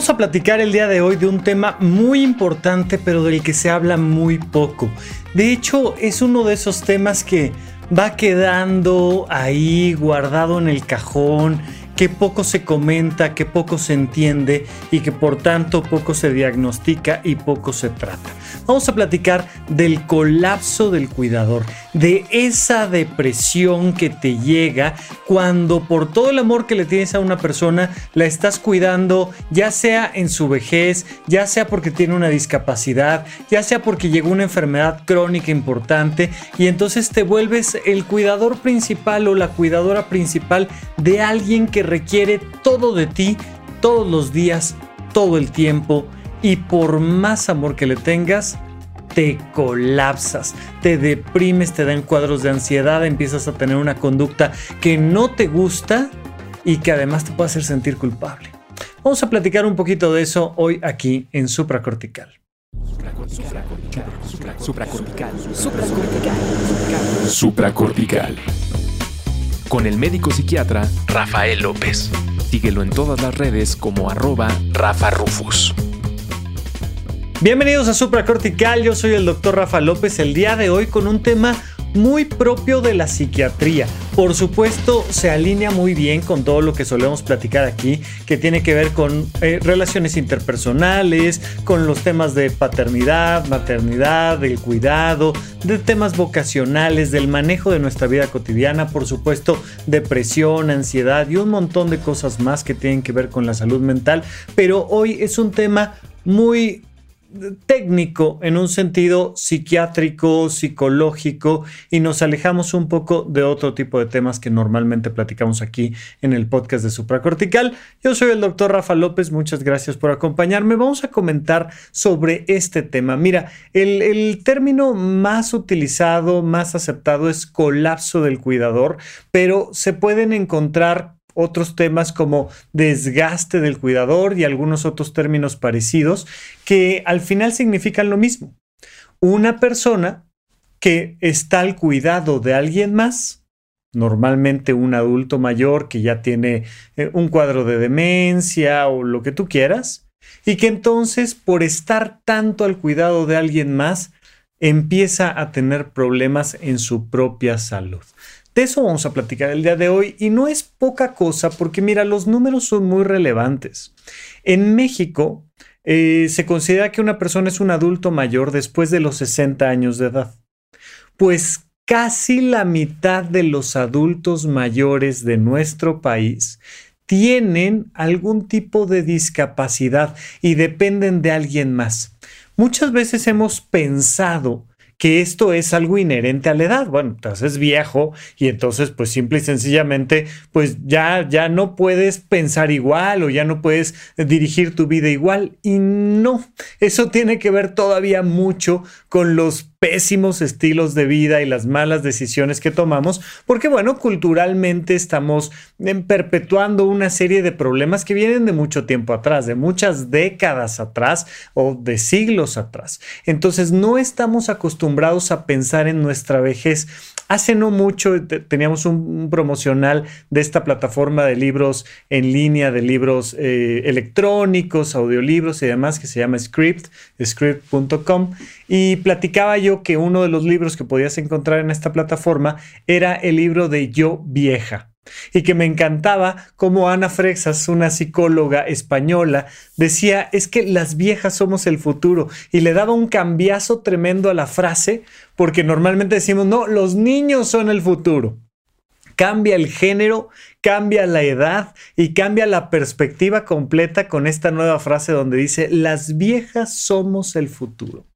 Vamos a platicar el día de hoy de un tema muy importante pero del que se habla muy poco. De hecho, es uno de esos temas que va quedando ahí guardado en el cajón, que poco se comenta, que poco se entiende y que por tanto poco se diagnostica y poco se trata. Vamos a platicar del colapso del cuidador, de esa depresión que te llega cuando por todo el amor que le tienes a una persona la estás cuidando, ya sea en su vejez, ya sea porque tiene una discapacidad, ya sea porque llegó una enfermedad crónica importante y entonces te vuelves el cuidador principal o la cuidadora principal de alguien que requiere todo de ti todos los días, todo el tiempo y por más amor que le tengas, te colapsas, te deprimes, te dan cuadros de ansiedad, empiezas a tener una conducta que no te gusta y que además te puede hacer sentir culpable. Vamos a platicar un poquito de eso hoy aquí en Supracortical. Supracortical. Supracortical. Supracortical. Con el médico psiquiatra Rafael López. Síguelo en todas las redes como arroba Rafa Rufus. Bienvenidos a Supracortical, yo soy el doctor Rafa López el día de hoy con un tema muy propio de la psiquiatría. Por supuesto, se alinea muy bien con todo lo que solemos platicar aquí, que tiene que ver con eh, relaciones interpersonales, con los temas de paternidad, maternidad, del cuidado, de temas vocacionales, del manejo de nuestra vida cotidiana, por supuesto, depresión, ansiedad y un montón de cosas más que tienen que ver con la salud mental. Pero hoy es un tema muy técnico en un sentido psiquiátrico, psicológico y nos alejamos un poco de otro tipo de temas que normalmente platicamos aquí en el podcast de Supracortical. Yo soy el doctor Rafa López, muchas gracias por acompañarme. Vamos a comentar sobre este tema. Mira, el, el término más utilizado, más aceptado es colapso del cuidador, pero se pueden encontrar otros temas como desgaste del cuidador y algunos otros términos parecidos que al final significan lo mismo. Una persona que está al cuidado de alguien más, normalmente un adulto mayor que ya tiene eh, un cuadro de demencia o lo que tú quieras, y que entonces por estar tanto al cuidado de alguien más, empieza a tener problemas en su propia salud. De eso vamos a platicar el día de hoy y no es poca cosa porque mira, los números son muy relevantes. En México eh, se considera que una persona es un adulto mayor después de los 60 años de edad. Pues casi la mitad de los adultos mayores de nuestro país tienen algún tipo de discapacidad y dependen de alguien más. Muchas veces hemos pensado que esto es algo inherente a la edad. Bueno, te haces viejo y entonces pues simple y sencillamente pues ya, ya no puedes pensar igual o ya no puedes dirigir tu vida igual. Y no, eso tiene que ver todavía mucho con los pésimos estilos de vida y las malas decisiones que tomamos, porque bueno, culturalmente estamos em, perpetuando una serie de problemas que vienen de mucho tiempo atrás, de muchas décadas atrás o de siglos atrás. Entonces no estamos acostumbrados a pensar en nuestra vejez. Hace no mucho teníamos un, promocional de esta plataforma de libros en línea, de libros eh, electrónicos, audiolibros y demás, que se llama Script, script.com, y platicaba yo que uno de los libros que podías encontrar en esta plataforma era el libro de Yo Vieja. Y que me encantaba como Ana Frexas, una psicóloga española, decía, es que las viejas somos el futuro. Y le daba un cambiazo tremendo a la frase, porque normalmente decimos, no, los niños son el futuro. Cambia el género, cambia la edad y cambia la perspectiva completa con esta nueva frase donde dice, las viejas somos el futuro.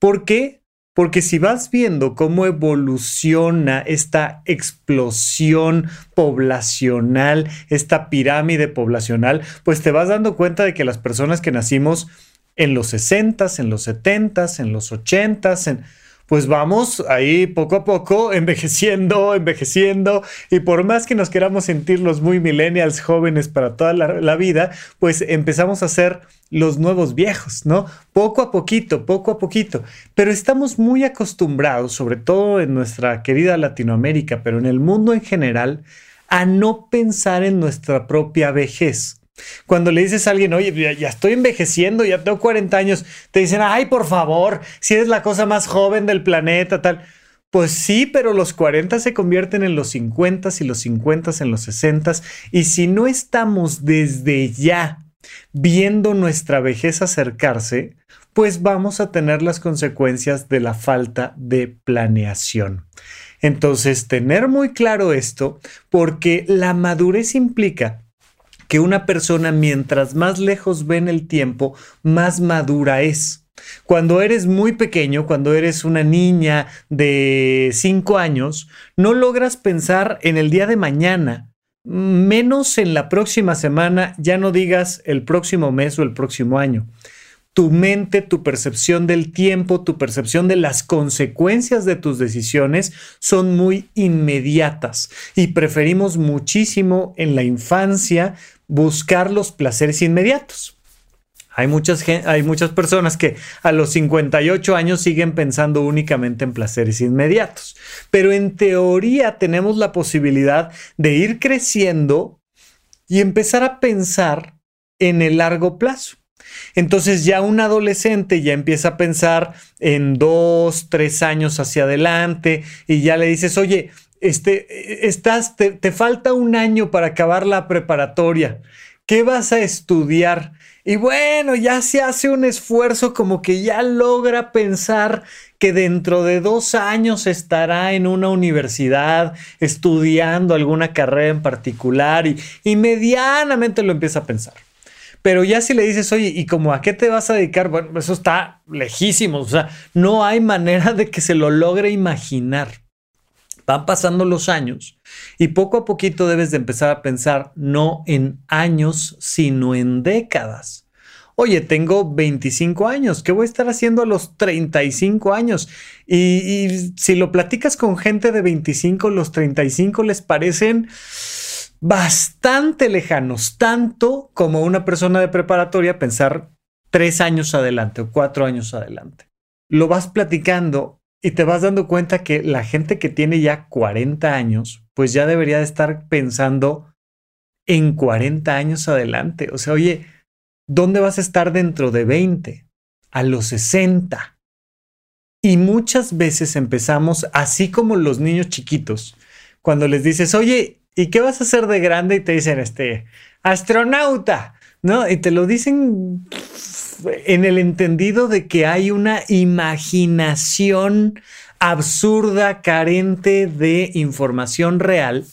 ¿Por qué? Porque si vas viendo cómo evoluciona esta explosión poblacional, esta pirámide poblacional, pues te vas dando cuenta de que las personas que nacimos en los 60, en los 70, en los 80, en pues vamos ahí poco a poco envejeciendo, envejeciendo, y por más que nos queramos sentir los muy millennials jóvenes para toda la, vida, pues empezamos a ser los nuevos viejos, ¿no? Poco a poquito, poco a poquito. Pero estamos muy acostumbrados, sobre todo en nuestra querida Latinoamérica, pero en el mundo en general, a no pensar en nuestra propia vejez. Cuando le dices a alguien, oye, ya, estoy envejeciendo, ya tengo 40 años, te dicen, ay, por favor, si eres la cosa más joven del planeta, tal. Pues sí, pero los 40 se convierten en los 50 y los 50 en los 60 y si no estamos desde ya viendo nuestra vejez acercarse, pues vamos a tener las consecuencias de la falta de planeación. Entonces, tener muy claro esto, porque la madurez implica que una persona mientras más lejos ve en el tiempo, más madura es. Cuando eres muy pequeño, cuando eres una niña de 5 años, no logras pensar en el día de mañana, menos en la próxima semana, ya no digas el próximo mes o el próximo año. Tu mente, tu percepción del tiempo, tu percepción de las consecuencias de tus decisiones son muy inmediatas y preferimos muchísimo en la infancia buscar los placeres inmediatos. Hay muchas, hay muchas personas que a los 58 años siguen pensando únicamente en placeres inmediatos, pero en teoría tenemos la posibilidad de ir creciendo y empezar a pensar en el largo plazo. Entonces ya un adolescente ya empieza a pensar en dos, tres años hacia adelante y ya le dices, oye, este, estás, te, falta un año para acabar la preparatoria. ¿Qué vas a estudiar? Y bueno, ya se hace un esfuerzo como que ya logra pensar que dentro de dos años estará en una universidad estudiando alguna carrera en particular y medianamente lo empieza a pensar. Pero ya si le dices, oye, ¿y como a qué te vas a dedicar? Bueno, eso está lejísimo. O sea, no hay manera de que se lo logre imaginar. Van pasando los años y poco a poquito debes de empezar a pensar no en años, sino en décadas. Oye, tengo 25 años, ¿qué voy a estar haciendo a los 35 años? Y, y si lo platicas con gente de 25, los 35 les parecen bastante lejanos, tanto como una persona de preparatoria pensar tres años adelante o cuatro años adelante. Lo vas platicando y te vas dando cuenta que la gente que tiene ya 40 años, pues ya debería de estar pensando en 40 años adelante. O sea, oye, ¿dónde vas a estar dentro de 20? A los 60. Y muchas veces empezamos, así como los niños chiquitos, cuando les dices, oye, ¿y qué vas a hacer de grande? Y te dicen, este, astronauta, ¿no? Y te lo dicen en el entendido de que hay una imaginación absurda, carente de información real.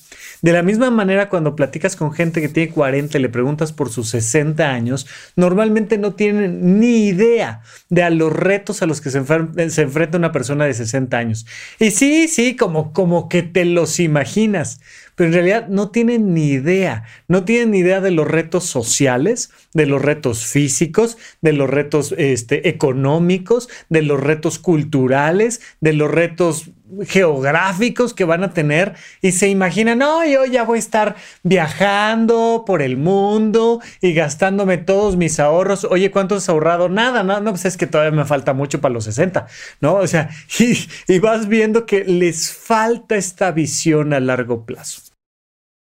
De la misma manera, cuando platicas con gente que tiene 40 y le preguntas por sus 60 años, normalmente no tienen ni idea de a los retos a los que se, enfrenta una persona de 60 años. Y sí, sí, como, como que te los imaginas, pero en realidad no tienen ni idea, no tienen ni idea de los retos sociales, de los retos físicos, de los retos este, económicos, de los retos culturales, de los retos geográficos que van a tener y se imaginan, no, yo ya voy a estar viajando por el mundo y gastándome todos mis ahorros. Oye, ¿cuánto has ahorrado? Nada, no, no, pues es que todavía me falta mucho para los 60, ¿no? O sea, y, y vas viendo que les falta esta visión a largo plazo.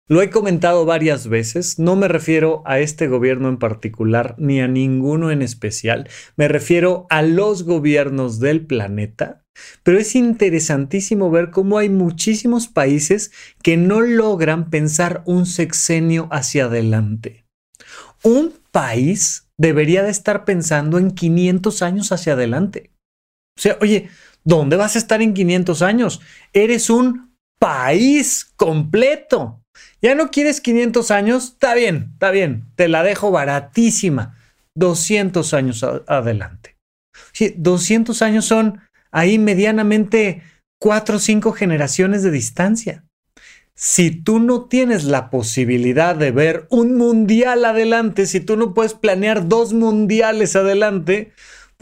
Lo he comentado varias veces, no me refiero a este gobierno en particular ni a ninguno en especial, me refiero a los gobiernos del planeta, pero es interesantísimo ver cómo hay muchísimos países que no logran pensar un sexenio hacia adelante. Un país debería de estar pensando en 500 años hacia adelante. O sea, oye, ¿dónde vas a estar en 500 años? Eres un país completo. ¿Ya no quieres 500 años? Está bien, está bien, te la dejo baratísima. 200 años adelante. Sí, 200 años son ahí medianamente cuatro o cinco generaciones de distancia. Si tú no tienes la posibilidad de ver un mundial adelante, si tú no puedes planear dos mundiales adelante,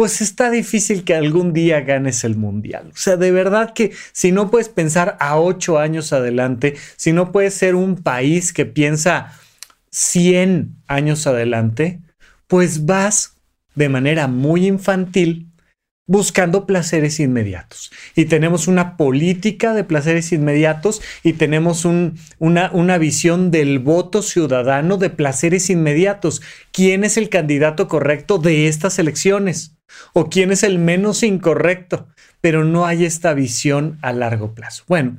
pues está difícil que algún día ganes el mundial. O sea, de verdad que si no puedes pensar a ocho años adelante, si no puedes ser un país que piensa 100 años adelante, pues vas de manera muy infantil buscando placeres inmediatos. Y tenemos una política de placeres inmediatos y tenemos una, una visión del voto ciudadano de placeres inmediatos. ¿Quién es el candidato correcto de estas elecciones? ¿O quién es el menos incorrecto? Pero no hay esta visión a largo plazo. Bueno,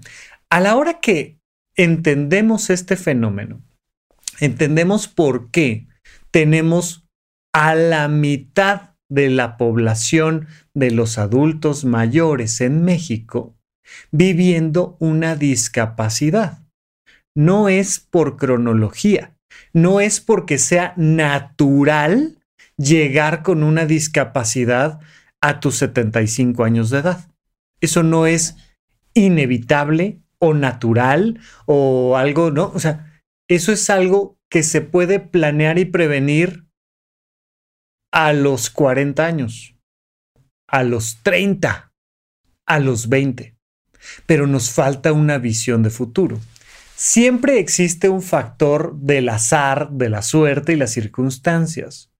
a la hora que entendemos este fenómeno, entendemos por qué tenemos a la mitad de la población de los adultos mayores en México viviendo una discapacidad. No es por cronología, no es porque sea natural llegar con una discapacidad a tus 75 años de edad. Eso no es inevitable o natural o algo, ¿no? O sea, eso es algo que se puede planear y prevenir a los 40 años, a los 30, a los 20. Pero nos falta una visión de futuro. Siempre existe un factor del azar, de la suerte y las circunstancias.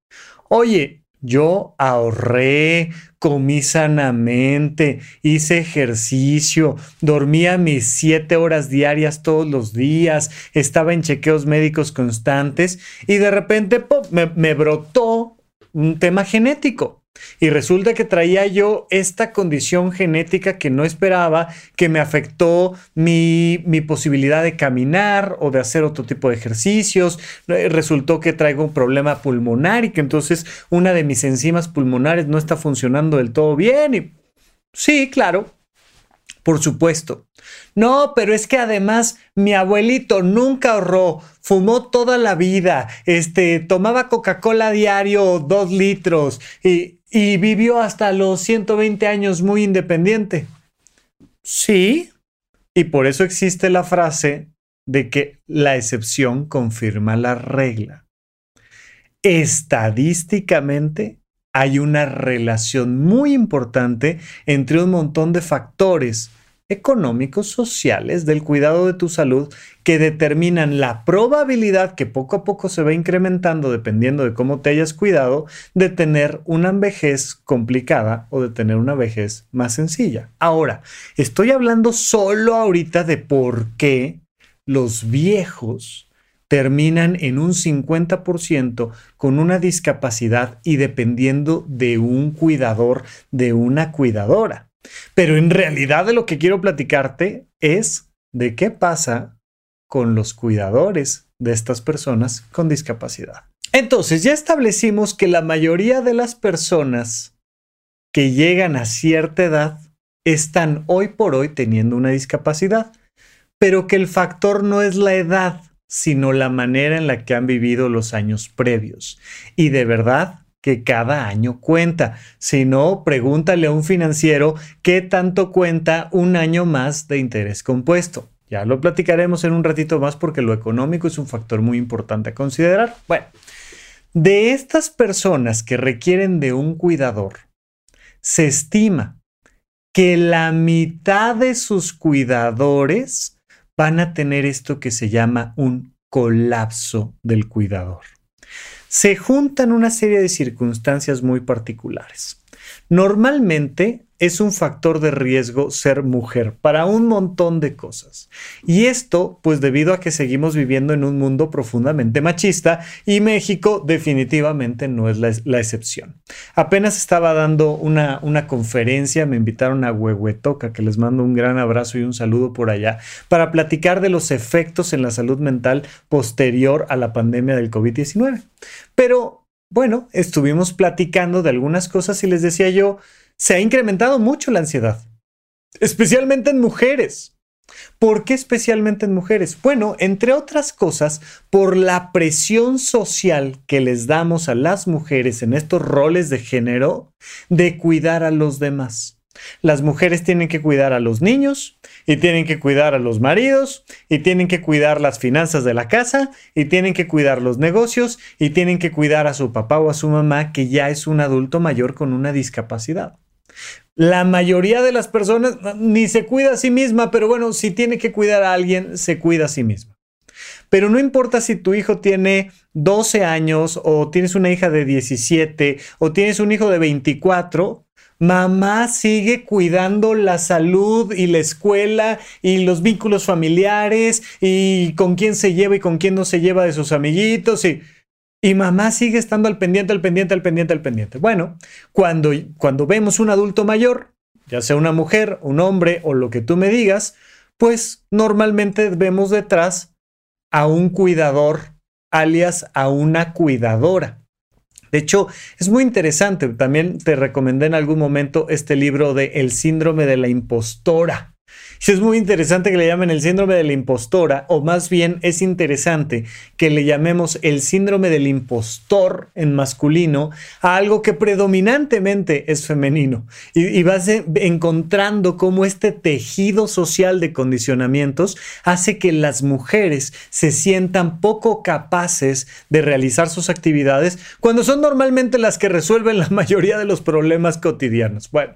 Oye, yo ahorré, comí sanamente, hice ejercicio, dormía mis siete horas diarias todos los días, estaba en chequeos médicos constantes y de repente me, me brotó un tema genético. Y resulta que traía yo esta condición genética que no esperaba, que me afectó mi, mi, posibilidad de caminar o de hacer otro tipo de ejercicios. Eh, resultó que traigo un problema pulmonar y que entonces una de mis enzimas pulmonares no está funcionando del todo bien. Y sí, claro, por supuesto. No, pero es que además mi abuelito nunca ahorró, fumó toda la vida, este, tomaba Coca-Cola diario, dos litros, y, y vivió hasta los 120 años muy independiente. Sí, y por eso existe la frase de que la excepción confirma la regla. Estadísticamente, hay una relación muy importante entre un montón de factores económicos, sociales, del cuidado de tu salud, que determinan la probabilidad que poco a poco se va incrementando, dependiendo de cómo te hayas cuidado, de tener una vejez complicada o de tener una vejez más sencilla. Ahora, estoy hablando solo ahorita de por qué los viejos terminan en un 50% con una discapacidad y dependiendo de un cuidador, de una cuidadora. Pero en realidad de lo que quiero platicarte es de qué pasa con los cuidadores de estas personas con discapacidad. Entonces, ya establecimos que la mayoría de las personas que llegan a cierta edad están hoy por hoy teniendo una discapacidad, pero que el factor no es la edad, sino la manera en la que han vivido los años previos. Y de verdad que cada año cuenta. Si no, pregúntale a un financiero qué tanto cuenta un año más de interés compuesto. Ya lo platicaremos en un ratito más porque lo económico es un factor muy importante a considerar. Bueno, de estas personas que requieren de un cuidador, se estima que la mitad de sus cuidadores van a tener esto que se llama un colapso del cuidador. Se juntan una serie de circunstancias muy particulares. Normalmente es un factor de riesgo ser mujer para un montón de cosas. Y esto, pues debido a que seguimos viviendo en un mundo profundamente machista y México definitivamente no es la, excepción. Apenas estaba dando una, una conferencia, me invitaron a Huehuetoca, que les mando un gran abrazo y un saludo por allá, para platicar de los efectos en la salud mental posterior a la pandemia del COVID-19. Pero bueno, estuvimos platicando de algunas cosas y les decía yo, se ha incrementado mucho la ansiedad, especialmente en mujeres. ¿Por qué especialmente en mujeres? Bueno, entre otras cosas, por la presión social que les damos a las mujeres en estos roles de género de cuidar a los demás. Las mujeres tienen que cuidar a los niños y tienen que cuidar a los maridos y tienen que cuidar las finanzas de la casa y tienen que cuidar los negocios y tienen que cuidar a su papá o a su mamá que ya es un adulto mayor con una discapacidad. La mayoría de las personas ni se cuida a sí misma, pero bueno, si tiene que cuidar a alguien, se cuida a sí misma. Pero no importa si tu hijo tiene 12 años o tienes una hija de 17 o tienes un hijo de 24, Mamá sigue cuidando la salud y la escuela y los vínculos familiares y con quién se lleva y con quién no se lleva de sus amiguitos y, y mamá sigue estando al pendiente, al pendiente, al pendiente, al pendiente. Bueno, cuando, cuando vemos un adulto mayor, ya sea una mujer, un hombre o lo que tú me digas, pues normalmente vemos detrás a un cuidador, alias a una cuidadora. De hecho, es muy interesante. También te recomendé en algún momento este libro de El síndrome de la impostora es muy interesante que le llamen el síndrome de la impostora, o más bien es interesante que le llamemos el síndrome del impostor en masculino a algo que predominantemente es femenino. Y, vas encontrando cómo este tejido social de condicionamientos hace que las mujeres se sientan poco capaces de realizar sus actividades cuando son normalmente las que resuelven la mayoría de los problemas cotidianos. Bueno,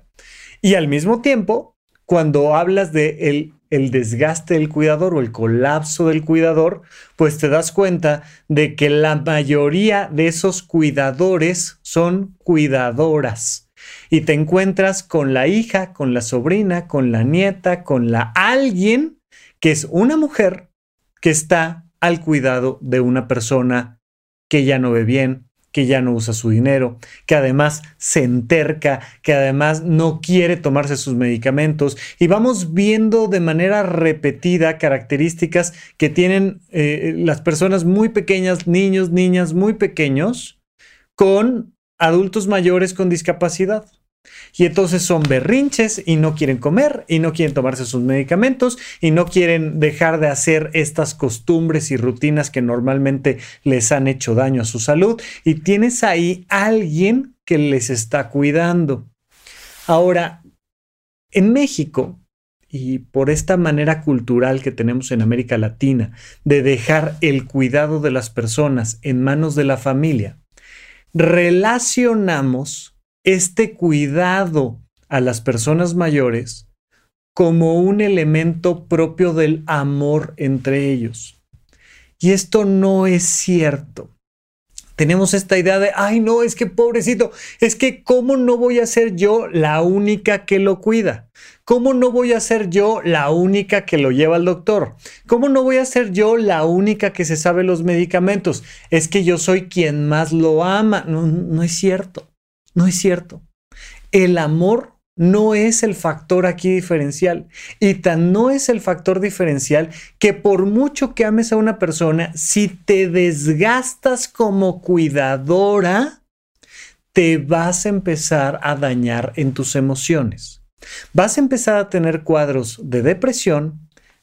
y al mismo tiempo cuando hablas de el, el, desgaste del cuidador o el colapso del cuidador, pues te das cuenta de que la mayoría de esos cuidadores son cuidadoras. Y te encuentras con la hija, con la sobrina, con la nieta, con la alguien que es una mujer que está al cuidado de una persona que ya no ve bien, que ya no usa su dinero, que además se enterca, que además no quiere tomarse sus medicamentos. Y vamos viendo de manera repetida características que tienen eh, las personas muy pequeñas, niños, niñas muy pequeños, con adultos mayores con discapacidad. Y entonces son berrinches y no quieren comer y no quieren tomarse sus medicamentos y no quieren dejar de hacer estas costumbres y rutinas que normalmente les han hecho daño a su salud. Y tienes ahí alguien que les está cuidando. Ahora, en México, y por esta manera cultural que tenemos en América Latina de dejar el cuidado de las personas en manos de la familia, relacionamos este cuidado a las personas mayores como un elemento propio del amor entre ellos. Y esto no es cierto. Tenemos esta idea de, ay no, es que pobrecito, es que ¿cómo no voy a ser yo la única que lo cuida? ¿Cómo no voy a ser yo la única que lo lleva al doctor? ¿Cómo no voy a ser yo la única que se sabe los medicamentos? Es que yo soy quien más lo ama. No, no es cierto. No es cierto. El amor no es el factor aquí diferencial. Y tan no es el factor diferencial que por mucho que ames a una persona, si te desgastas como cuidadora, te vas a empezar a dañar en tus emociones. Vas a empezar a tener cuadros de depresión,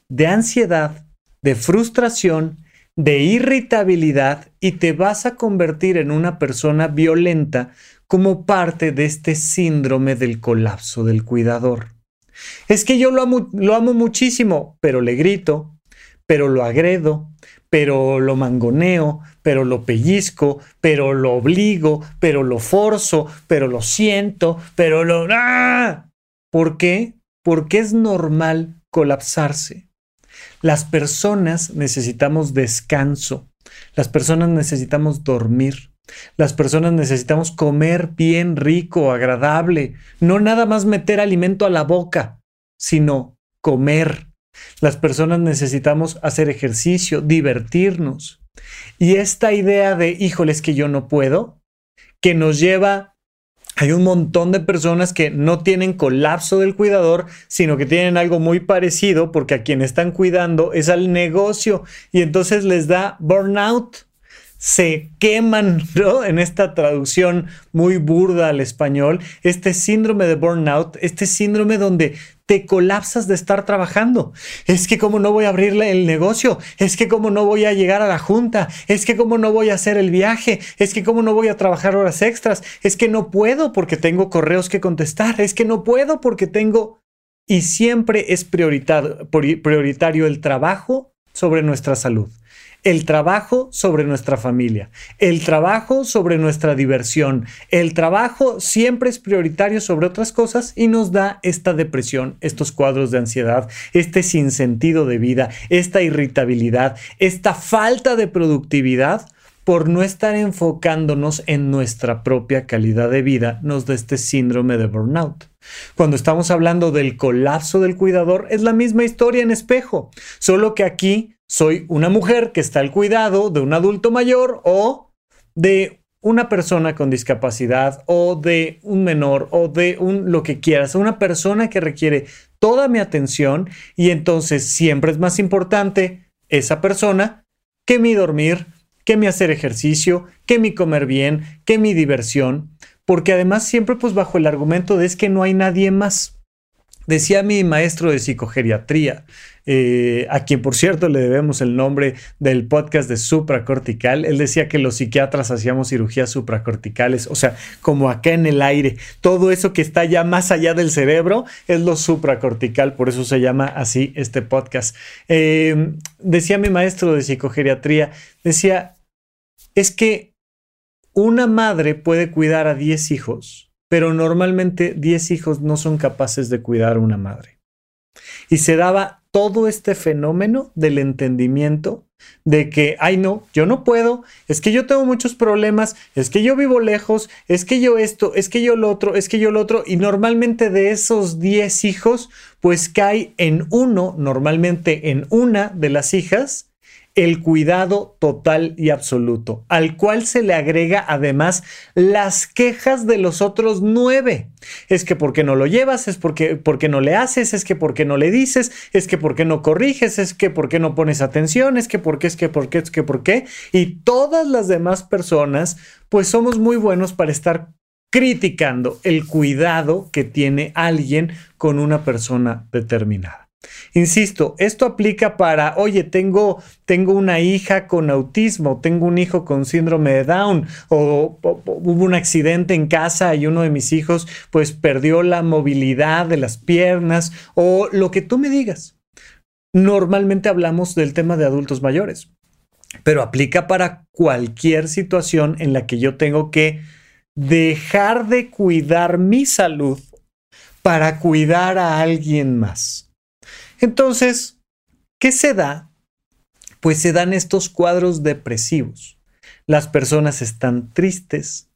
de ansiedad, de frustración, de irritabilidad y te vas a convertir en una persona violenta como parte de este síndrome del colapso del cuidador. Es que yo lo amo, lo amo muchísimo, pero le grito, pero lo agredo, pero lo mangoneo, pero lo pellizco, pero lo obligo, pero lo forzo, pero lo siento, pero lo... ¡Ah! ¿Por qué? Porque es normal colapsarse. Las personas necesitamos descanso, las personas necesitamos dormir. Las personas necesitamos comer bien, rico, agradable, no nada más meter alimento a la boca, sino comer. Las personas necesitamos hacer ejercicio, divertirnos. Y esta idea de, híjole, que yo no puedo, que nos lleva, hay un montón de personas que no tienen colapso del cuidador, sino que tienen algo muy parecido porque a quien están cuidando es al negocio y entonces les da burnout se queman, ¿no? En esta traducción muy burda al español, este síndrome de burnout, este síndrome donde te colapsas de estar trabajando. Es que como no voy a abrirle el negocio, es que como no voy a llegar a la junta, es que como no voy a hacer el viaje, es que como no voy a trabajar horas extras, es que no puedo porque tengo correos que contestar, es que no puedo porque tengo... Y siempre es prioritario el trabajo sobre nuestra salud el trabajo sobre nuestra familia, el trabajo sobre nuestra diversión, el trabajo siempre es prioritario sobre otras cosas y nos da esta depresión, estos cuadros de ansiedad, este sinsentido de vida, esta irritabilidad, esta falta de productividad por no estar enfocándonos en nuestra propia calidad de vida, nos da este síndrome de burnout. Cuando estamos hablando del colapso del cuidador, es la misma historia en espejo, solo que aquí soy una mujer que está al cuidado de un adulto mayor o de una persona con discapacidad o de un menor o de un lo que quieras, una persona que requiere toda mi atención y entonces siempre es más importante esa persona que mi dormir, que mi hacer ejercicio, que mi comer bien, que mi diversión, porque además siempre pues bajo el argumento de es que no hay nadie más. Decía mi maestro de psicogeriatría, eh, a quien por cierto le debemos el nombre del podcast de supracortical, él decía que los psiquiatras hacíamos cirugías supracorticales, o sea, como acá en el aire, todo eso que está ya más allá del cerebro es lo supracortical, por eso se llama así este podcast. Eh, decía mi maestro de psicogeriatría, decía, es que una madre puede cuidar a 10 hijos, pero normalmente 10 hijos no son capaces de cuidar a una madre. Y se daba todo este fenómeno del entendimiento de que, ay no, yo no puedo, es que yo tengo muchos problemas, es que yo vivo lejos, es que yo esto, es que yo lo otro, es que yo lo otro, y normalmente de esos 10 hijos, pues cae en uno, normalmente en una de las hijas, el cuidado total y absoluto, al cual se le agrega además las quejas de los otros nueve. Es que porque no lo llevas, es porque, porque no le haces, es que porque no le dices, es que porque no corriges, es que porque no pones atención, es que porque, es que porque, es que por qué. Y todas las demás personas, pues somos muy buenos para estar criticando el cuidado que tiene alguien con una persona determinada. Insisto, esto aplica para, oye, tengo, tengo una hija con autismo, tengo un hijo con síndrome de Down, o, hubo un accidente en casa y uno de mis hijos pues perdió la movilidad de las piernas, o lo que tú me digas. Normalmente hablamos del tema de adultos mayores, pero aplica para cualquier situación en la que yo tengo que dejar de cuidar mi salud para cuidar a alguien más. Entonces, ¿qué se da? Pues se dan estos cuadros depresivos. Las personas están tristes,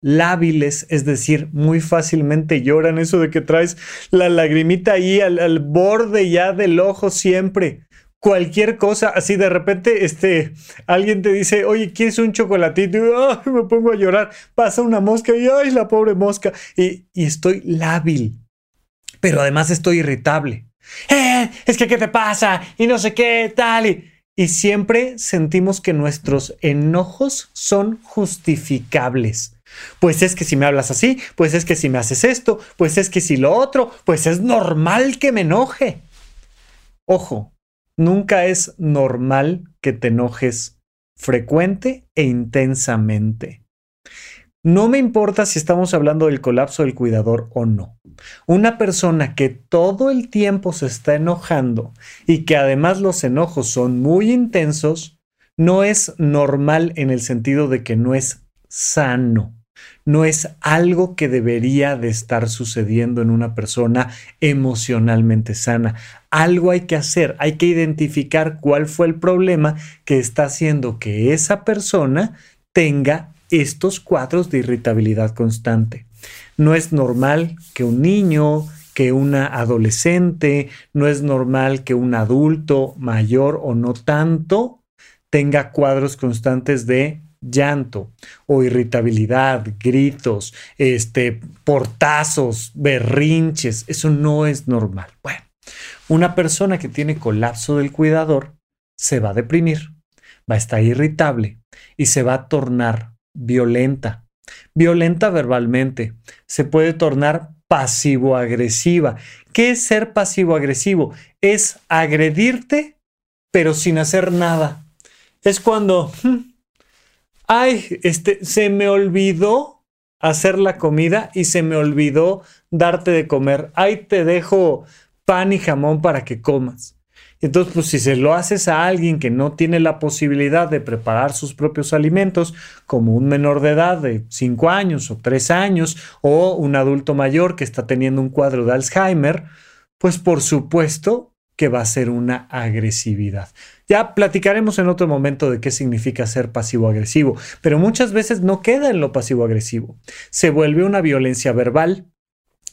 lábiles, es decir, muy fácilmente lloran, eso de que traes la lagrimita ahí al, borde ya del ojo siempre. Cualquier cosa, así de repente, este, alguien te dice, oye, ¿quieres un chocolatito? Y me pongo a llorar. Pasa una mosca y ay, la pobre mosca. Y estoy lábil, pero además estoy irritable. ¡Eh! Es que, ¿qué te pasa? Y no sé qué, tal. Y, y siempre sentimos que nuestros enojos son justificables. Pues es que si me hablas así, pues es que si me haces esto, pues es que si lo otro, pues es normal que me enoje. Ojo, nunca es normal que te enojes frecuente e intensamente. No me importa si estamos hablando del colapso del cuidador o no. Una persona que todo el tiempo se está enojando y que además los enojos son muy intensos, no es normal en el sentido de que no es sano. No es algo que debería de estar sucediendo en una persona emocionalmente sana. Algo hay que hacer, hay que identificar cuál fue el problema que está haciendo que esa persona tenga estos cuadros de irritabilidad constante. No es normal que un niño, que una adolescente, no es normal que un adulto mayor o no tanto tenga cuadros constantes de llanto o irritabilidad, gritos, este, portazos, berrinches. Eso no es normal. Bueno, una persona que tiene colapso del cuidador se va a deprimir, va a estar irritable y se va a tornar violenta. Violenta verbalmente. Se puede tornar pasivo-agresiva. ¿Qué es ser pasivo-agresivo? Es agredirte, pero sin hacer nada. Es cuando, hmm, ay, este, se me olvidó hacer la comida y se me olvidó darte de comer. Ay, te dejo pan y jamón para que comas. Entonces, pues si se lo haces a alguien que no tiene la posibilidad de preparar sus propios alimentos, como un menor de edad de 5 años o 3 años, o un adulto mayor que está teniendo un cuadro de Alzheimer, pues por supuesto que va a ser una agresividad. Ya platicaremos en otro momento de qué significa ser pasivo-agresivo, pero muchas veces no queda en lo pasivo-agresivo. Se vuelve una violencia verbal,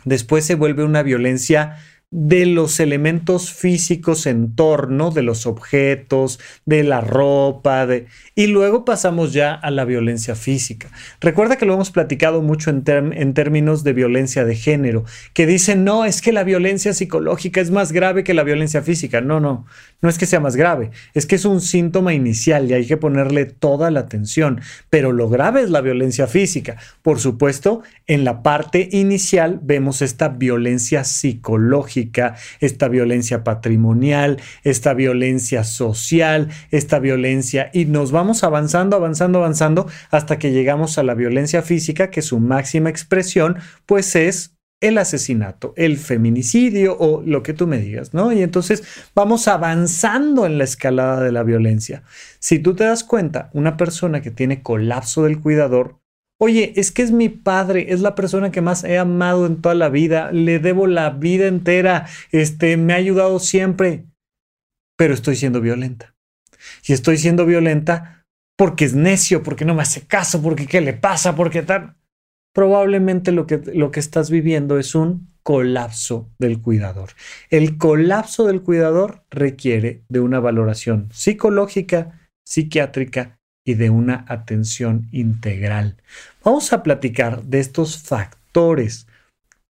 después se vuelve una violencia de los elementos físicos en torno, de los objetos, de la ropa, de... y luego pasamos ya a la violencia física. Recuerda que lo hemos platicado mucho en, en, términos de violencia de género, que dicen, no, es que la violencia psicológica es más grave que la violencia física. No, no, no es que sea más grave, es que es un síntoma inicial y hay que ponerle toda la atención. Pero lo grave es la violencia física. Por supuesto, en la parte inicial vemos esta violencia psicológica esta violencia patrimonial, esta violencia social, esta violencia y nos vamos avanzando, avanzando, avanzando hasta que llegamos a la violencia física, que su máxima expresión pues es el asesinato, el feminicidio o lo que tú me digas, ¿no? Y entonces vamos avanzando en la escalada de la violencia. Si tú te das cuenta, una persona que tiene colapso del cuidador Oye, es que es mi padre, es la persona que más he amado en toda la vida, le debo la vida entera, este, me ha ayudado siempre, pero estoy siendo violenta. Y estoy siendo violenta porque es necio, porque no me hace caso, porque qué le pasa, porque tal. Probablemente lo que, lo que estás viviendo es un colapso del cuidador. El colapso del cuidador requiere de una valoración psicológica, psiquiátrica y de una atención integral. Vamos a platicar de estos factores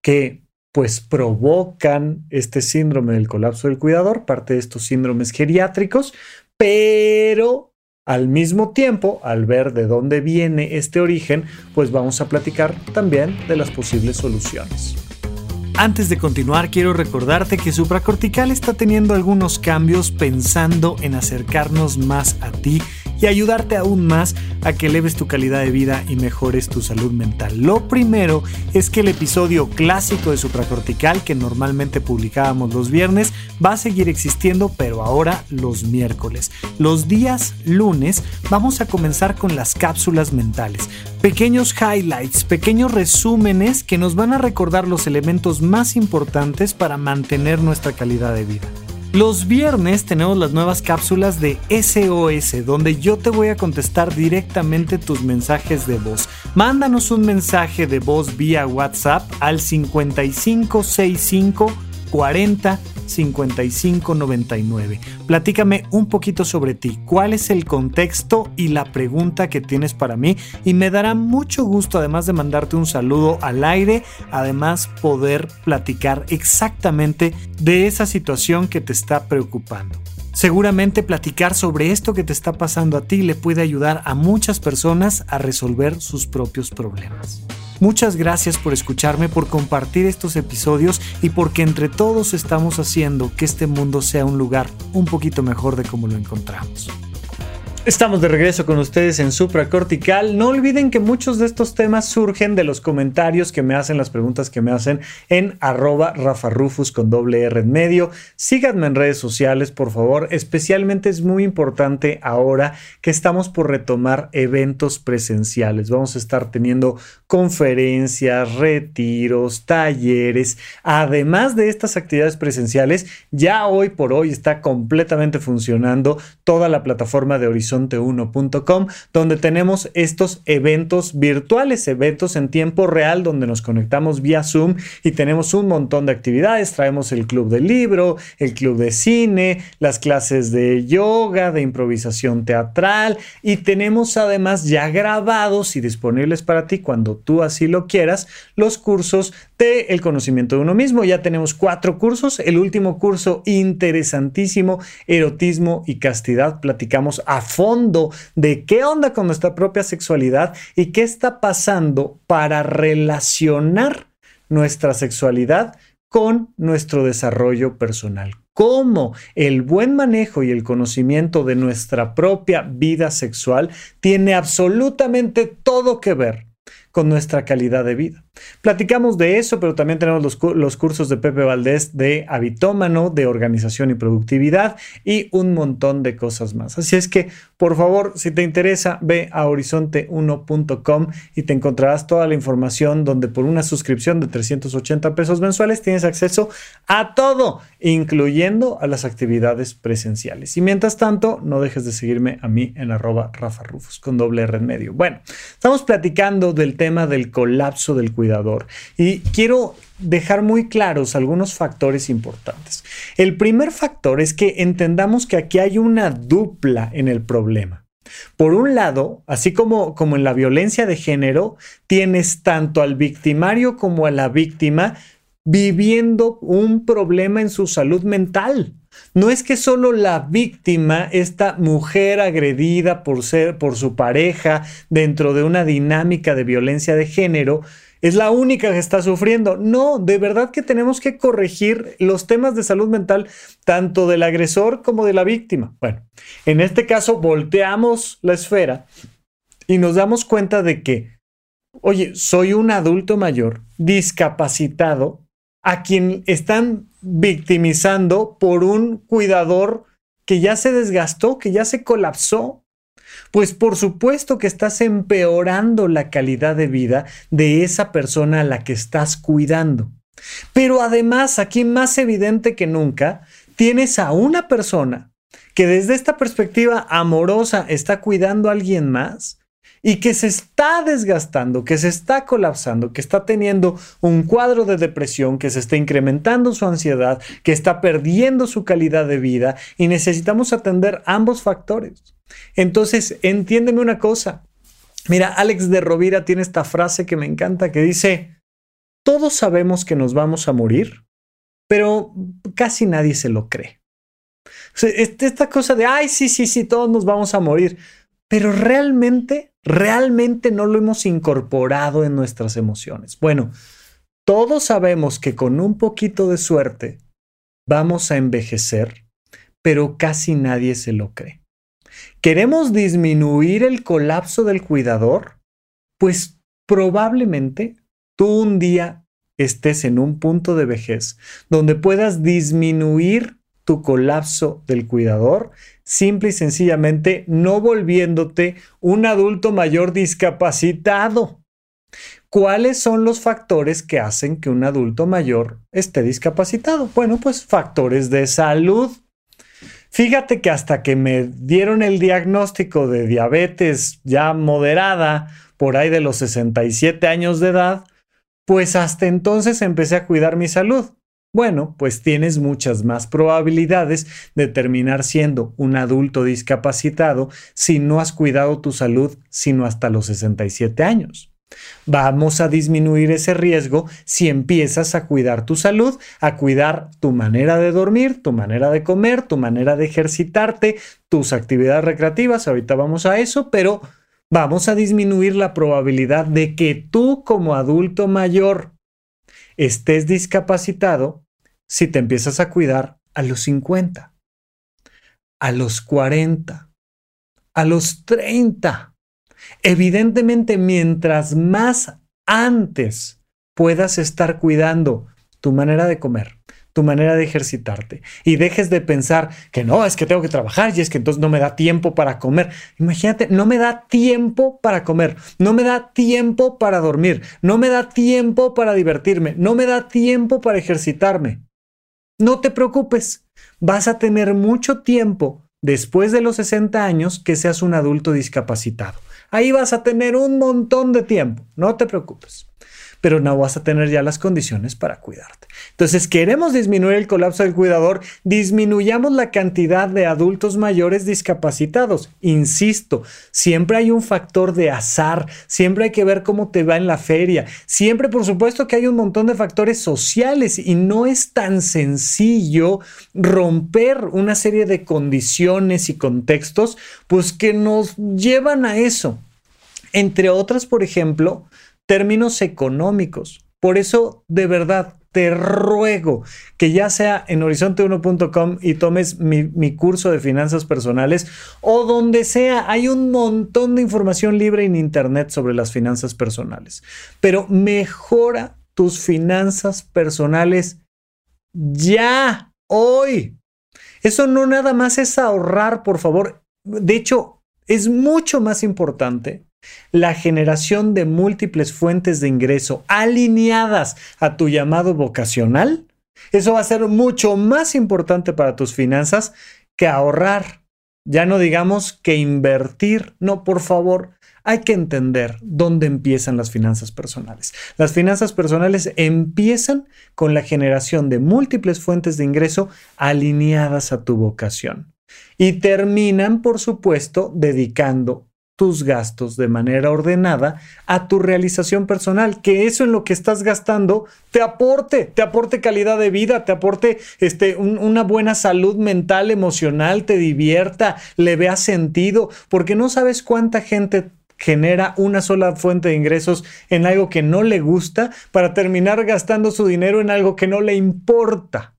que pues provocan este síndrome del colapso del cuidador, parte de estos síndromes geriátricos, pero al mismo tiempo, al ver de dónde viene este origen, pues vamos a platicar también de las posibles soluciones. Antes de continuar, quiero recordarte que Supracortical está teniendo algunos cambios pensando en acercarnos más a ti y ayudarte aún más a que eleves tu calidad de vida y mejores tu salud mental. Lo primero es que el episodio clásico de Supracortical, que normalmente publicábamos los viernes, va a seguir existiendo, pero ahora los miércoles. Los días lunes vamos a comenzar con las cápsulas mentales. Pequeños highlights, pequeños resúmenes que nos van a recordar los elementos más importantes para mantener nuestra calidad de vida. Los viernes tenemos las nuevas cápsulas de SOS, donde yo te voy a contestar directamente tus mensajes de voz. Mándanos un mensaje de voz vía WhatsApp al 5565 40 55 99. Platícame un poquito sobre ti, cuál es el contexto y la pregunta que tienes para mí y me dará mucho gusto además de mandarte un saludo al aire, además poder platicar exactamente de esa situación que te está preocupando. Seguramente platicar sobre esto que te está pasando a ti le puede ayudar a muchas personas a resolver sus propios problemas. Muchas gracias por escucharme, por compartir estos episodios y porque entre todos estamos haciendo que este mundo sea un lugar un poquito mejor de como lo encontramos. Estamos de regreso con ustedes en Supracortical. No olviden que muchos de estos temas surgen de los comentarios que me hacen, las preguntas que me hacen en arroba rafarufus con doble R en medio. Síganme en redes sociales, por favor. Especialmente es muy importante ahora que estamos por retomar eventos presenciales. Vamos a estar teniendo conferencias, retiros, talleres. Además de estas actividades presenciales, ya hoy por hoy está completamente funcionando toda la plataforma de Horizonte 1com donde tenemos estos eventos virtuales, eventos en tiempo real, donde nos conectamos vía Zoom y tenemos un montón de actividades. Traemos el club de libro, el club de cine, las clases de yoga, de improvisación teatral y tenemos además ya grabados y disponibles para ti cuando tú así lo quieras, los cursos de el conocimiento de uno mismo. Ya tenemos cuatro cursos. El último curso interesantísimo, erotismo y castidad. Platicamos a fondo de qué onda con nuestra propia sexualidad y qué está pasando para relacionar nuestra sexualidad con nuestro desarrollo personal. Cómo el buen manejo y el conocimiento de nuestra propia vida sexual tiene absolutamente todo que ver con nuestra calidad de vida. Platicamos de eso, pero también tenemos los, los cursos de Pepe Valdés de habitómano, de organización y productividad y un montón de cosas más. Así es que, por favor, si te interesa, ve a horizonte1.com y te encontrarás toda la información donde por una suscripción de 380 pesos mensuales tienes acceso a todo, incluyendo a las actividades presenciales. Y mientras tanto, no dejes de seguirme a mí en arroba Rafa Rufus con doble R en medio. Bueno, estamos platicando del tema del colapso del cuidador y quiero dejar muy claros algunos factores importantes. El primer factor es que entendamos que aquí hay una dupla en el problema. Por un lado, así como, como en la violencia de género, tienes tanto al victimario como a la víctima viviendo un problema en su salud mental. No es que solo la víctima, esta mujer agredida por ser por su pareja dentro de una dinámica de violencia de género, es la única que está sufriendo. No, de verdad que tenemos que corregir los temas de salud mental tanto del agresor como de la víctima. Bueno, en este caso volteamos la esfera y nos damos cuenta de que, oye, soy un adulto mayor discapacitado a quien están victimizando por un cuidador que ya se desgastó, que ya se colapsó. Pues por supuesto que estás empeorando la calidad de vida de esa persona a la que estás cuidando. Pero además, aquí más evidente que nunca, tienes a una persona que desde esta perspectiva amorosa está cuidando a alguien más y que se está desgastando, que se está colapsando, que está teniendo un cuadro de depresión, que se está incrementando su ansiedad, que está perdiendo su calidad de vida y necesitamos atender ambos factores. Entonces, entiéndeme una cosa. Mira, Alex de Rovira tiene esta frase que me encanta que dice, todos sabemos que nos vamos a morir, pero casi nadie se lo cree. esta cosa de, ay, sí, sí, sí, todos nos vamos a morir, pero realmente, realmente no lo hemos incorporado en nuestras emociones. Bueno, todos sabemos que con un poquito de suerte vamos a envejecer, pero casi nadie se lo cree. ¿Queremos disminuir el colapso del cuidador? Pues probablemente tú un día estés en un punto de vejez donde puedas disminuir tu colapso del cuidador, simple y sencillamente no volviéndote un adulto mayor discapacitado. ¿Cuáles son los factores que hacen que un adulto mayor esté discapacitado? Bueno, pues factores de salud. Fíjate que hasta que me dieron el diagnóstico de diabetes ya moderada, por ahí de los 67 años de edad, pues hasta entonces empecé a cuidar mi salud. Bueno, pues tienes muchas más probabilidades de terminar siendo un adulto discapacitado si no has cuidado tu salud sino hasta los 67 años. Vamos a disminuir ese riesgo si empiezas a cuidar tu salud, a cuidar tu manera de dormir, tu manera de comer, tu manera de ejercitarte, tus actividades recreativas. Ahorita vamos a eso, pero vamos a disminuir la probabilidad de que tú como adulto mayor estés discapacitado si te empiezas a cuidar a los 50, a los 40, a los 30 Evidentemente, mientras más antes puedas estar cuidando tu manera de comer, tu manera de ejercitarte y dejes de pensar que no, es que tengo que trabajar y es que entonces no me da tiempo para comer. Imagínate, no me da tiempo para comer, no me da tiempo para dormir, no me da tiempo para divertirme, no me da tiempo para ejercitarme. No te preocupes, vas a tener mucho tiempo después de los 60 años que seas un adulto discapacitado. Ahí vas a tener un montón de tiempo, no te preocupes pero no vas a tener ya las condiciones para cuidarte. Entonces, queremos disminuir el colapso del cuidador, disminuyamos la cantidad de adultos mayores discapacitados. Insisto, siempre hay un factor de azar, siempre hay que ver cómo te va en la feria, siempre por supuesto que hay un montón de factores sociales y no es tan sencillo romper una serie de condiciones y contextos, pues que nos llevan a eso. Entre otras, por ejemplo, términos económicos. Por eso, de verdad, te ruego que ya sea en horizonte1.com y tomes mi, mi, curso de finanzas personales o donde sea. Hay un montón de información libre en Internet sobre las finanzas personales. Pero mejora tus finanzas personales ya, hoy. Eso no nada más es ahorrar, por favor. De hecho, es mucho más importante la generación de múltiples fuentes de ingreso alineadas a tu llamado vocacional, eso va a ser mucho más importante para tus finanzas que ahorrar. Ya no digamos que invertir. No, por favor, hay que entender dónde empiezan las finanzas personales. Las finanzas personales empiezan con la generación de múltiples fuentes de ingreso alineadas a tu vocación y terminan, por supuesto, dedicando tus gastos de manera ordenada a tu realización personal, que eso en lo que estás gastando te aporte, te aporte calidad de vida, te aporte este, una buena salud mental, emocional, te divierta, le veas sentido, porque no sabes cuánta gente genera una sola fuente de ingresos en algo que no le gusta para terminar gastando su dinero en algo que no le importa.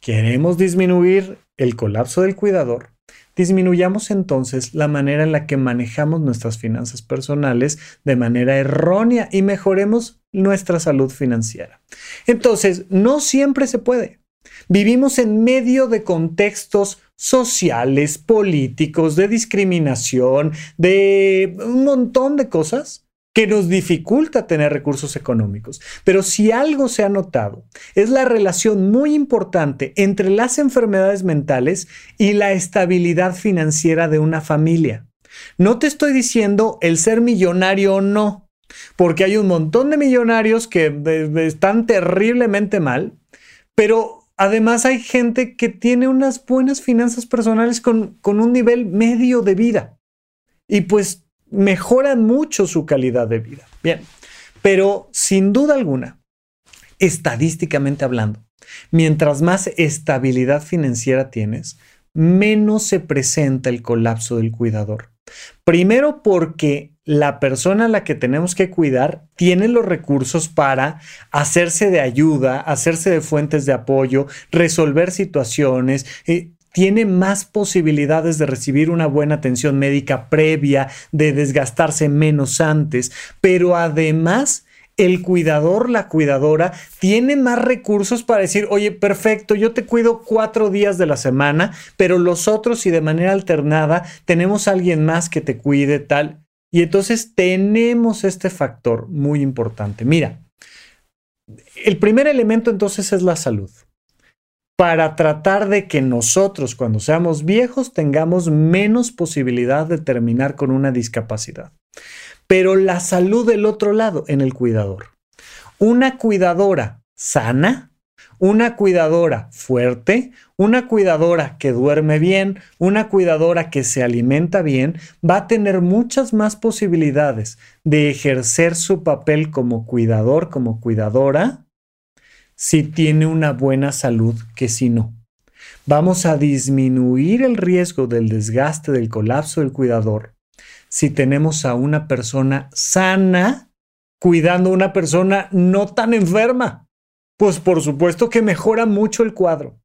Queremos disminuir el colapso del cuidador disminuyamos entonces la manera en la que manejamos nuestras finanzas personales de manera errónea y mejoremos nuestra salud financiera. Entonces, no siempre se puede. Vivimos en medio de contextos sociales, políticos, de discriminación, de un montón de cosas que nos dificulta tener recursos económicos. Pero si algo se ha notado, es la relación muy importante entre las enfermedades mentales y la estabilidad financiera de una familia. No te estoy diciendo el ser millonario o no, porque hay un montón de millonarios que están terriblemente mal, pero además hay gente que tiene unas buenas finanzas personales con, con un nivel medio de vida. Y pues mejoran mucho su calidad de vida. Bien, pero sin duda alguna, estadísticamente hablando, mientras más estabilidad financiera tienes, menos se presenta el colapso del cuidador. Primero porque la persona a la que tenemos que cuidar tiene los recursos para hacerse de ayuda, hacerse de fuentes de apoyo, resolver situaciones, eh, tiene más posibilidades de recibir una buena atención médica previa, de desgastarse menos antes, pero además el cuidador, la cuidadora, tiene más recursos para decir, oye, perfecto, yo te cuido cuatro días de la semana, pero los otros y de manera alternada tenemos a alguien más que te cuide tal. Y entonces tenemos este factor muy importante. Mira, el primer elemento entonces es la salud para tratar de que nosotros cuando seamos viejos tengamos menos posibilidad de terminar con una discapacidad. Pero la salud del otro lado en el cuidador. Una cuidadora sana, una cuidadora fuerte, una cuidadora que duerme bien, una cuidadora que se alimenta bien, va a tener muchas más posibilidades de ejercer su papel como cuidador, como cuidadora, si tiene una buena salud que si no. Vamos a disminuir el riesgo del desgaste del colapso del cuidador si tenemos a una persona sana cuidando a una persona no tan enferma. Pues por supuesto que mejora mucho el cuadro.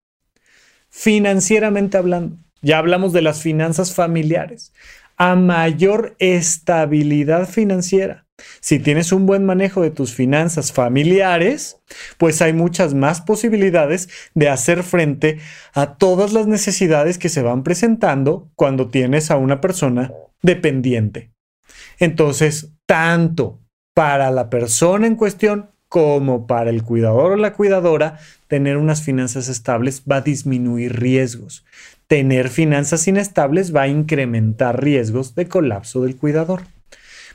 Financieramente hablando, ya hablamos de las finanzas familiares. A mayor estabilidad financiera, si tienes un buen manejo de tus finanzas familiares, pues hay muchas más posibilidades de hacer frente a todas las necesidades que se van presentando cuando tienes a una persona dependiente. Entonces, tanto para la persona en cuestión como para el cuidador o la cuidadora, tener unas finanzas estables va a disminuir riesgos. Tener finanzas inestables va a incrementar riesgos de colapso del cuidador.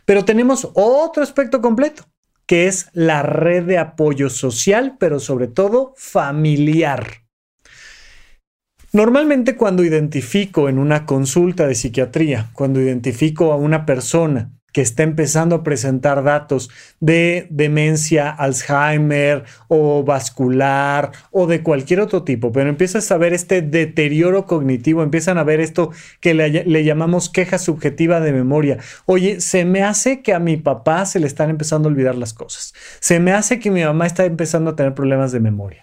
Pero tenemos otro aspecto completo, que es la red de apoyo social, pero sobre todo familiar. Normalmente cuando identifico en una consulta de psiquiatría, cuando identifico a una persona que está empezando a presentar datos de demencia, Alzheimer o vascular o de cualquier otro tipo, pero empiezas a ver este deterioro cognitivo, empiezan a ver esto que le, llamamos queja subjetiva de memoria. Oye, se me hace que a mi papá se le están empezando a olvidar las cosas. Se me hace que mi mamá está empezando a tener problemas de memoria.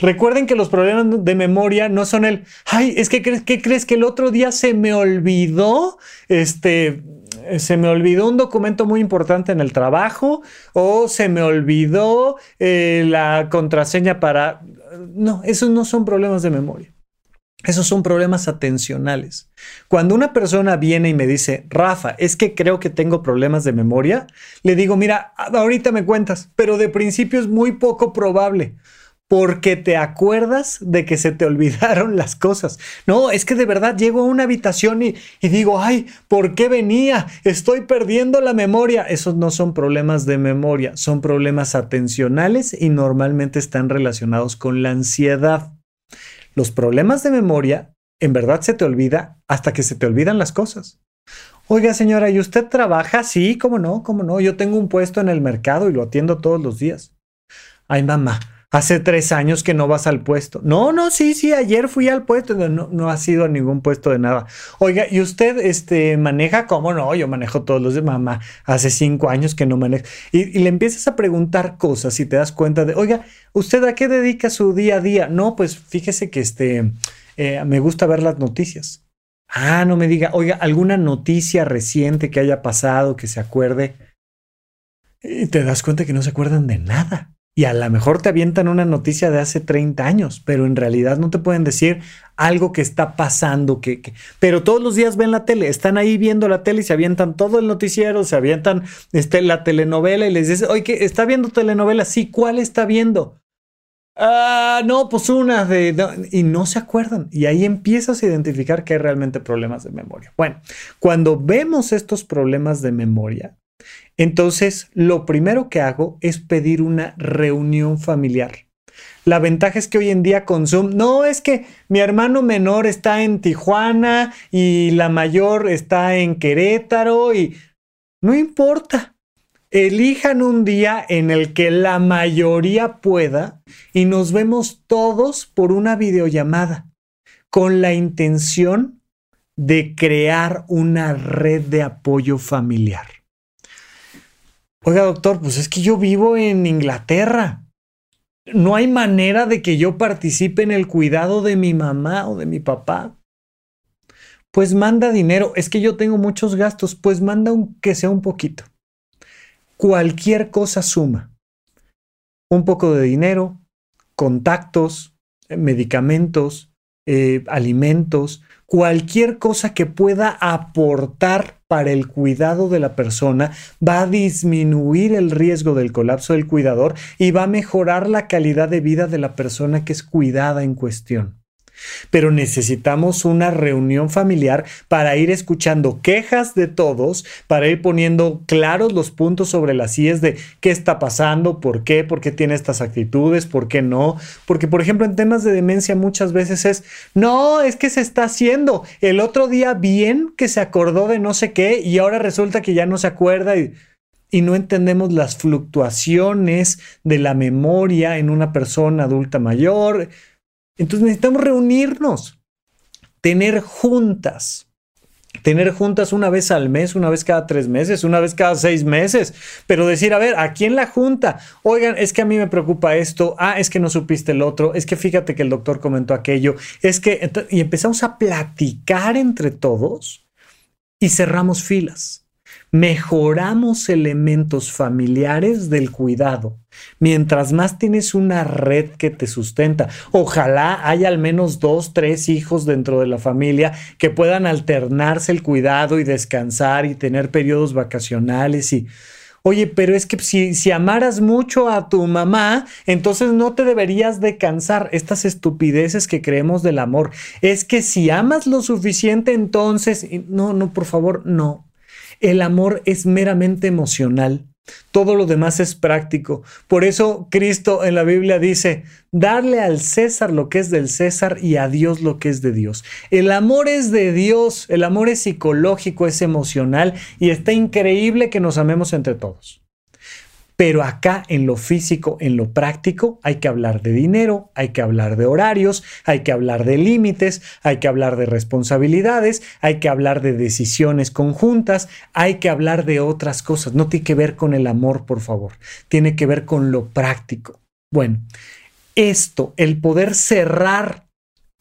Recuerden que los problemas de memoria no son el, ay, es que ¿qué crees que el otro día se me olvidó? Este, se me olvidó un documento muy importante en el trabajo o se me olvidó eh, la contraseña para... No, esos no son problemas de memoria. Esos son problemas atencionales. Cuando una persona viene y me dice, Rafa, es que creo que tengo problemas de memoria, le digo, mira, ahorita me cuentas, pero de principio es muy poco probable porque te acuerdas de que se te olvidaron las cosas. No, es que de verdad llego a una habitación y, digo, ay, ¿por qué venía? Estoy perdiendo la memoria. Esos no son problemas de memoria, son problemas atencionales y normalmente están relacionados con la ansiedad. Los problemas de memoria, en verdad se te olvida hasta que se te olvidan las cosas. Oiga, señora, ¿y usted trabaja? Sí, cómo no, cómo no. Yo tengo un puesto en el mercado y lo atiendo todos los días. Ay, mamá, hace tres años que no vas al puesto. No, no, sí, sí, ayer fui al puesto. No, no ha sido a ningún puesto de nada. Oiga, ¿y usted este, maneja? ¿Cómo no? Yo manejo todos los de mamá. Hace cinco años que no manejo. Y, le empiezas a preguntar cosas y te das cuenta de, oiga, ¿usted a qué dedica su día a día? No, pues fíjese que este, eh, me gusta ver las noticias. Ah, no me diga, oiga, alguna noticia reciente que haya pasado, que se acuerde. Y te das cuenta que no se acuerdan de nada. Y a lo mejor te avientan una noticia de hace 30 años, pero en realidad no te pueden decir algo que está pasando. Que, Pero todos los días ven la tele, están ahí viendo la tele y se avientan todo el noticiero, se avientan este, la telenovela y les dices, oye, ¿qué, ¿está viendo telenovela? Sí, ¿cuál está viendo? Ah, no, pues una de, Y no se acuerdan. Y ahí empiezas a identificar que hay realmente problemas de memoria. Bueno, cuando vemos estos problemas de memoria, entonces, lo primero que hago es pedir una reunión familiar. La ventaja es que hoy en día con Zoom, no es que mi hermano menor está en Tijuana y la mayor está en Querétaro y no importa. Elijan un día en el que la mayoría pueda y nos vemos todos por una videollamada con la intención de crear una red de apoyo familiar. Oiga, doctor, pues es que yo vivo en Inglaterra. No hay manera de que yo participe en el cuidado de mi mamá o de mi papá. Pues manda dinero. Es que yo tengo muchos gastos. Pues manda un, que sea un poquito. Cualquier cosa suma. Un poco de dinero, contactos, medicamentos, eh, alimentos, cualquier cosa que pueda aportar para el cuidado de la persona va a disminuir el riesgo del colapso del cuidador y va a mejorar la calidad de vida de la persona que es cuidada en cuestión pero necesitamos una reunión familiar para ir escuchando quejas de todos, para ir poniendo claros los puntos sobre las IES de qué está pasando, por qué, por qué tiene estas actitudes, por qué no. Porque, por ejemplo, en temas de demencia muchas veces es, no, es que se está haciendo. El otro día bien que se acordó de no sé qué y ahora resulta que ya no se acuerda y y no entendemos las fluctuaciones de la memoria en una persona adulta mayor. Entonces necesitamos reunirnos, tener juntas. Tener juntas una vez al mes, una vez cada tres meses, una vez cada seis meses, pero decir, a ver, aquí en la junta, oigan, es que a mí me preocupa esto, ah, es que no supiste el otro, es que fíjate que el doctor comentó aquello, es que, y empezamos a platicar entre todos y cerramos filas mejoramos elementos familiares del cuidado. Mientras más tienes una red que te sustenta, ojalá haya al menos dos, tres hijos dentro de la familia que puedan alternarse el cuidado y descansar y tener periodos vacacionales y... Oye, pero es que si, si amaras mucho a tu mamá, entonces no te deberías de cansar. Estas estupideces que creemos del amor. Es que si amas lo suficiente, entonces... No, no, por favor, no el amor es meramente emocional Todo lo demás es práctico. Por eso Cristo en la Biblia dice, darle al César lo que es del César y a Dios lo que es de Dios. El amor es de Dios, el amor es psicológico, es emocional y está increíble que nos amemos entre todos. Pero acá en lo físico, en lo práctico, hay que hablar de dinero, hay que hablar de horarios, hay que hablar de límites, hay que hablar de responsabilidades, hay que hablar de decisiones conjuntas, hay que hablar de otras cosas. No tiene que ver con el amor, por favor. Tiene que ver con lo práctico. Bueno, esto, el poder cerrar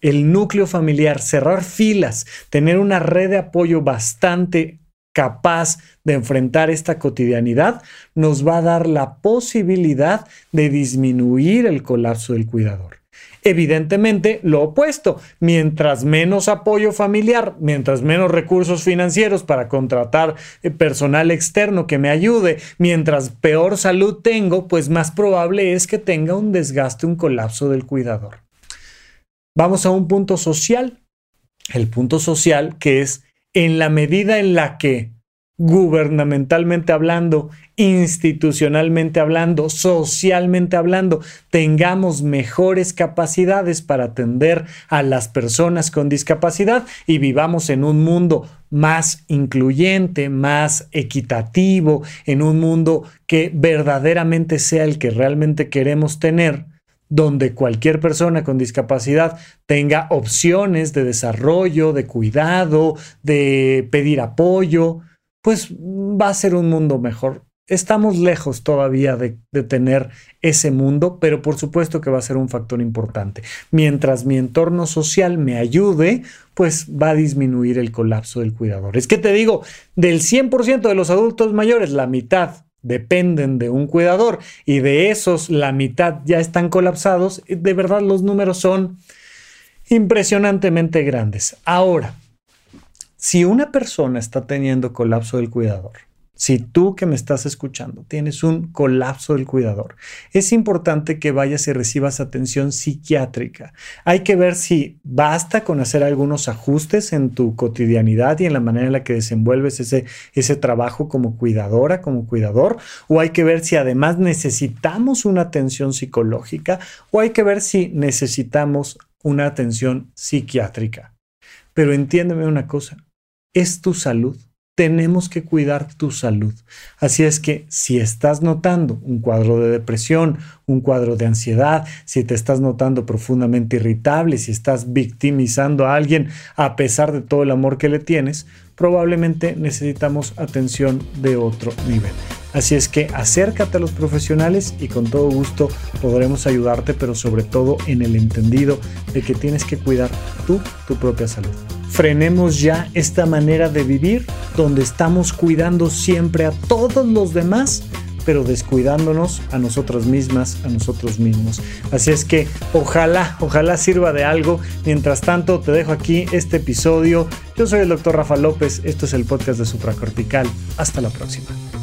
el núcleo familiar, cerrar filas, tener una red de apoyo bastante capaz de enfrentar esta cotidianidad, nos va a dar la posibilidad de disminuir el colapso del cuidador. Evidentemente, lo opuesto, mientras menos apoyo familiar, mientras menos recursos financieros para contratar eh, personal externo que me ayude, mientras peor salud tengo, pues más probable es que tenga un desgaste, un colapso del cuidador. Vamos a un punto social, el punto social que es en la medida en la que gubernamentalmente hablando, institucionalmente hablando, socialmente hablando, tengamos mejores capacidades para atender a las personas con discapacidad y vivamos en un mundo más incluyente, más equitativo, en un mundo que verdaderamente sea el que realmente queremos tener, donde cualquier persona con discapacidad tenga opciones de desarrollo, de cuidado, de pedir apoyo, pues va a ser un mundo mejor. Estamos lejos todavía de, tener ese mundo, pero por supuesto que va a ser un factor importante. Mientras mi entorno social me ayude, pues va a disminuir el colapso del cuidador. Es que te digo, del 100% de los adultos mayores, la mitad dependen de un cuidador y de esos la mitad ya están colapsados, de verdad los números son impresionantemente grandes. Ahora, si una persona está teniendo colapso del cuidador, si tú que me estás escuchando tienes un colapso del cuidador, es importante que vayas y recibas atención psiquiátrica. Hay que ver si basta con hacer algunos ajustes en tu cotidianidad y en la manera en la que desenvuelves ese, ese trabajo como cuidadora, como cuidador, o hay que ver si además necesitamos una atención psicológica, o hay que ver si necesitamos una atención psiquiátrica. Pero entiéndeme una cosa, es tu salud tenemos que cuidar tu salud. Así es que si estás notando un cuadro de depresión, un cuadro de ansiedad, si te estás notando profundamente irritable, si estás victimizando a alguien a pesar de todo el amor que le tienes, probablemente necesitamos atención de otro nivel. Así es que acércate a los profesionales y con todo gusto podremos ayudarte, pero sobre todo en el entendido de que tienes que cuidar tú tu propia salud frenemos ya esta manera de vivir donde estamos cuidando siempre a todos los demás, pero descuidándonos a nosotras mismas, a nosotros mismos. Así es que ojalá, ojalá sirva de algo. Mientras tanto, te dejo aquí este episodio. Yo soy el doctor Rafa López, esto es el podcast de Supracortical. Hasta la próxima.